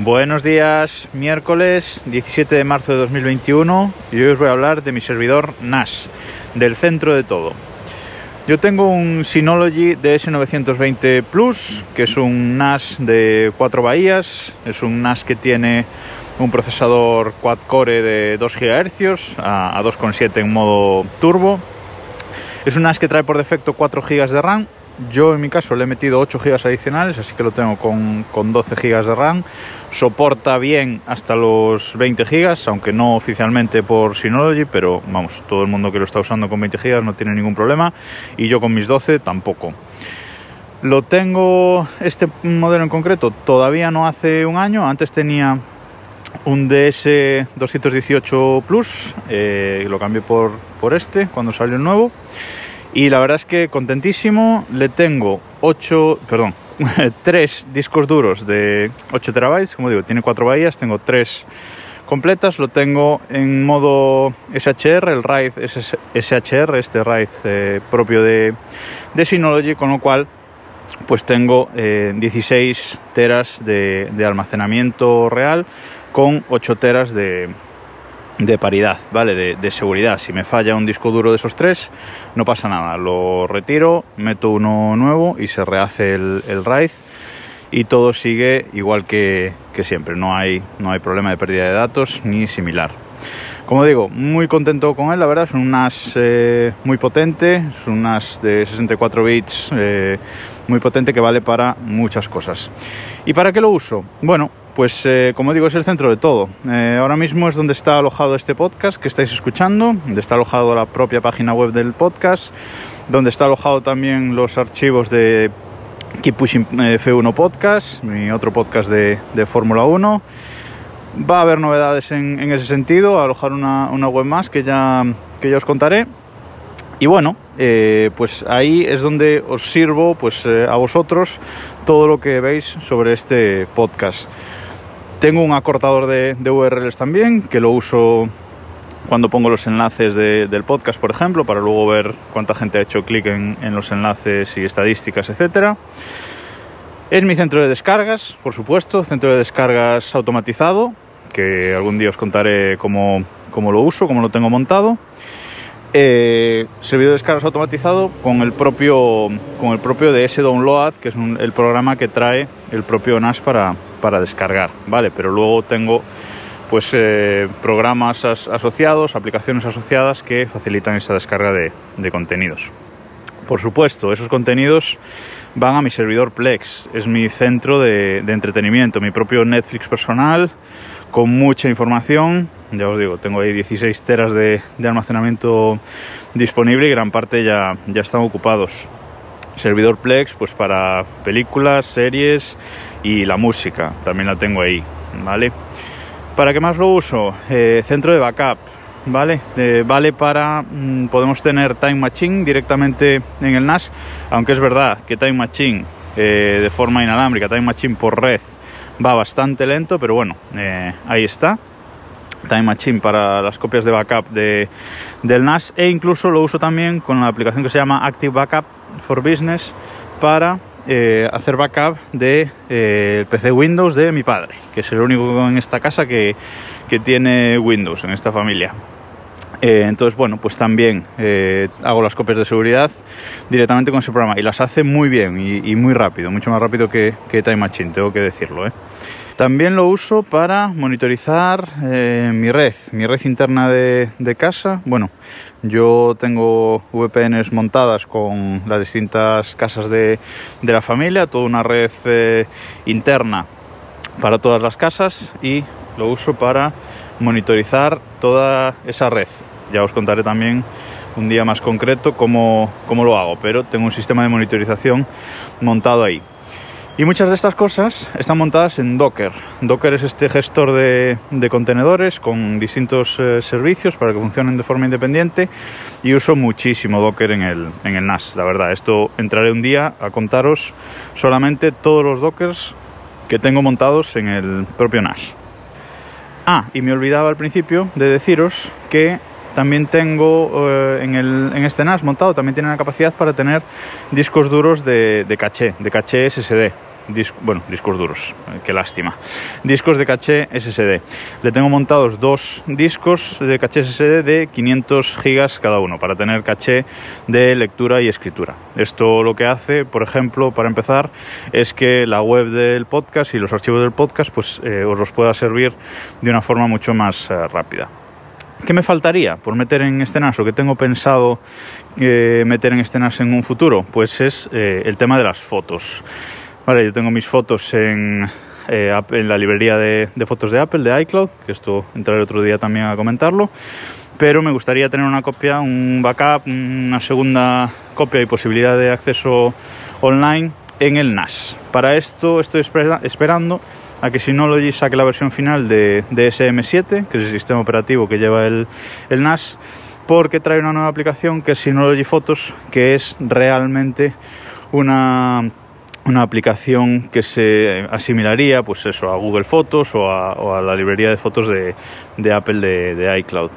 Buenos días, miércoles 17 de marzo de 2021 y hoy os voy a hablar de mi servidor NAS, del centro de todo. Yo tengo un Synology DS920 Plus, que es un NAS de 4 bahías, es un NAS que tiene un procesador quad-core de 2 GHz a 2,7 en modo turbo. Es un NAS que trae por defecto 4 GB de RAM yo en mi caso le he metido 8 GB adicionales, así que lo tengo con, 12 GB de RAM. Soporta bien hasta los 20 GB, aunque no oficialmente por Synology, pero vamos, todo el mundo que lo está usando con 20 GB no tiene ningún problema. Y yo con mis 12 tampoco. Lo tengo, este modelo en concreto, todavía no hace un año. Antes tenía un DS218 Plus, eh, lo cambié por, por este cuando salió el nuevo. Y la verdad es que contentísimo. Le tengo 8, perdón, 3 discos duros de 8 terabytes. Como digo, tiene 4 bahías. Tengo 3 completas. Lo tengo en modo SHR, el RAID SHR, este RAID eh, propio de, de Synology, con lo cual pues tengo 16 eh, teras de, de almacenamiento real con 8 teras de, de paridad, ¿vale? De, seguridad. Si me falla un disco duro de esos tres, no pasa nada. Lo retiro, meto uno nuevo y se rehace el, RAID y todo sigue igual que, siempre. No hay, no hay problema de pérdida de datos ni similar. Como digo, muy contento con él, la verdad, es un NAS eh, muy potente, es un NAS de 64 bits eh, muy potente que vale para muchas cosas. ¿Y para qué lo uso? Bueno, pues eh, como digo, es el centro de todo. Eh, ahora mismo es donde está alojado este podcast que estáis escuchando, donde está alojado la propia página web del podcast, donde está alojado también los archivos de Keep Pushing eh, F1 Podcast, mi otro podcast de, Fórmula 1. Va a haber novedades en, ese sentido, alojar una, web más que ya, que os contaré. Y bueno, pues ahí es donde os sirvo pues, a vosotros todo lo que veis sobre este podcast. Tengo un acortador de, URLs también, que lo uso cuando pongo los enlaces del podcast, por ejemplo, para luego ver cuánta gente ha hecho clic en, los enlaces y estadísticas, etcétera. Es mi centro de descargas, por supuesto, centro de descargas automatizado, que algún día os contaré cómo, lo uso, cómo lo tengo montado. Eh, servidor de descargas automatizado con el propio con el propio DS Download, que es el programa que trae el propio NAS para, para descargar, ¿vale? Pero luego tengo pues eh, programas asociados, aplicaciones asociadas que facilitan esa descarga de, contenidos. Por supuesto, esos contenidos van a mi servidor Plex, es mi centro de, entretenimiento, mi propio Netflix personal, con mucha información. Ya os digo, tengo ahí 16 teras de, almacenamiento disponible y gran parte ya, ya están ocupados servidor Plex pues para películas, series y la música, también la tengo ahí, ¿vale? ¿Para qué más lo uso? Eh, centro de backup, ¿vale? Eh, vale para, mm, podemos tener Time Machine directamente en el NAS, aunque es verdad que Time Machine eh, de forma inalámbrica, Time Machine por red va bastante lento, pero bueno, ahí está. Time Machine para las copias de backup de, del NAS e incluso lo uso también con la aplicación que se llama Active Backup for Business para eh, hacer backup de eh, PC Windows de mi padre, que es el único en esta casa que, tiene Windows en esta familia. Eh, entonces, bueno, pues también hago las copias de seguridad directamente con ese programa y las hace muy bien y, muy rápido, mucho más rápido que, que Time Machine, tengo que decirlo. También lo uso para monitorizar eh, mi red, mi red interna de, casa. Bueno, yo tengo VPNs montadas con las distintas casas de, la familia, toda una red eh, interna para todas las casas y lo uso para monitorizar toda esa red. Ya os contaré también un día más concreto cómo, cómo lo hago, pero tengo un sistema de monitorización montado ahí. Y muchas de estas cosas están montadas en Docker. Docker es este gestor de, contenedores con distintos eh, servicios para que funcionen de forma independiente y uso muchísimo Docker en el, en el NAS, la verdad. Esto entraré un día a contaros solamente todos los Dockers que tengo montados en el propio NAS. Ah, y me olvidaba al principio de deciros que también tengo eh, en, el, en, este NAS montado, también tiene la capacidad para tener discos duros de, caché, de caché SSD. bueno, discos duros, eh, qué lástima, discos de caché SSD. Le tengo montados dos discos de caché SSD de 500 gigas cada uno para tener caché de lectura y escritura. Esto lo que hace, por ejemplo, para empezar, es que la web del podcast y los archivos del podcast pues eh, os los pueda servir de una forma mucho más rápida. ¿Qué me faltaría por meter en este NAS o que tengo pensado eh, meter en este NAS en un futuro? Pues es eh, el tema de las fotos. Vale, yo tengo mis fotos en, eh, la librería de, fotos de Apple, de iCloud, que esto entraré otro día también a comentarlo. Pero me gustaría tener una copia, un backup, una segunda copia y posibilidad de acceso online en el NAS. Para esto estoy esperando a que Synology saque la versión final de, de SM7, que es el sistema operativo que lleva el, el, NAS, porque trae una nueva aplicación que es Synology Photos, que es realmente una, una aplicación que se asimilaría pues eso, a Google Fotos o a, la librería de fotos de, de Apple de iCloud.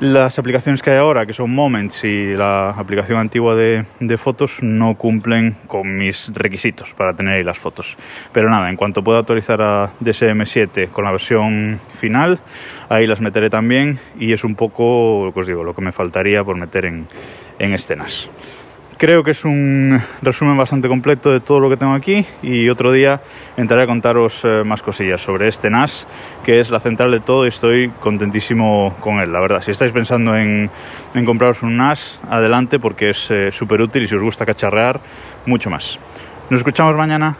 Las aplicaciones que hay ahora, que son Moments y la aplicación antigua de, de, fotos, no cumplen con mis requisitos para tener ahí las fotos. Pero nada, en cuanto pueda actualizar a DSM7 con la versión final, ahí las meteré también y es un poco, lo que os digo, lo que me faltaría por meter en, en este NAS. Creo que es un resumen bastante completo de todo lo que tengo aquí y otro día entraré a contaros eh, más cosillas sobre este NAS, que es la central de todo y estoy contentísimo con él, la verdad. Si estáis pensando en, compraros un NAS, adelante porque es eh, súper útil y si os gusta cacharrear, mucho más. Nos escuchamos mañana.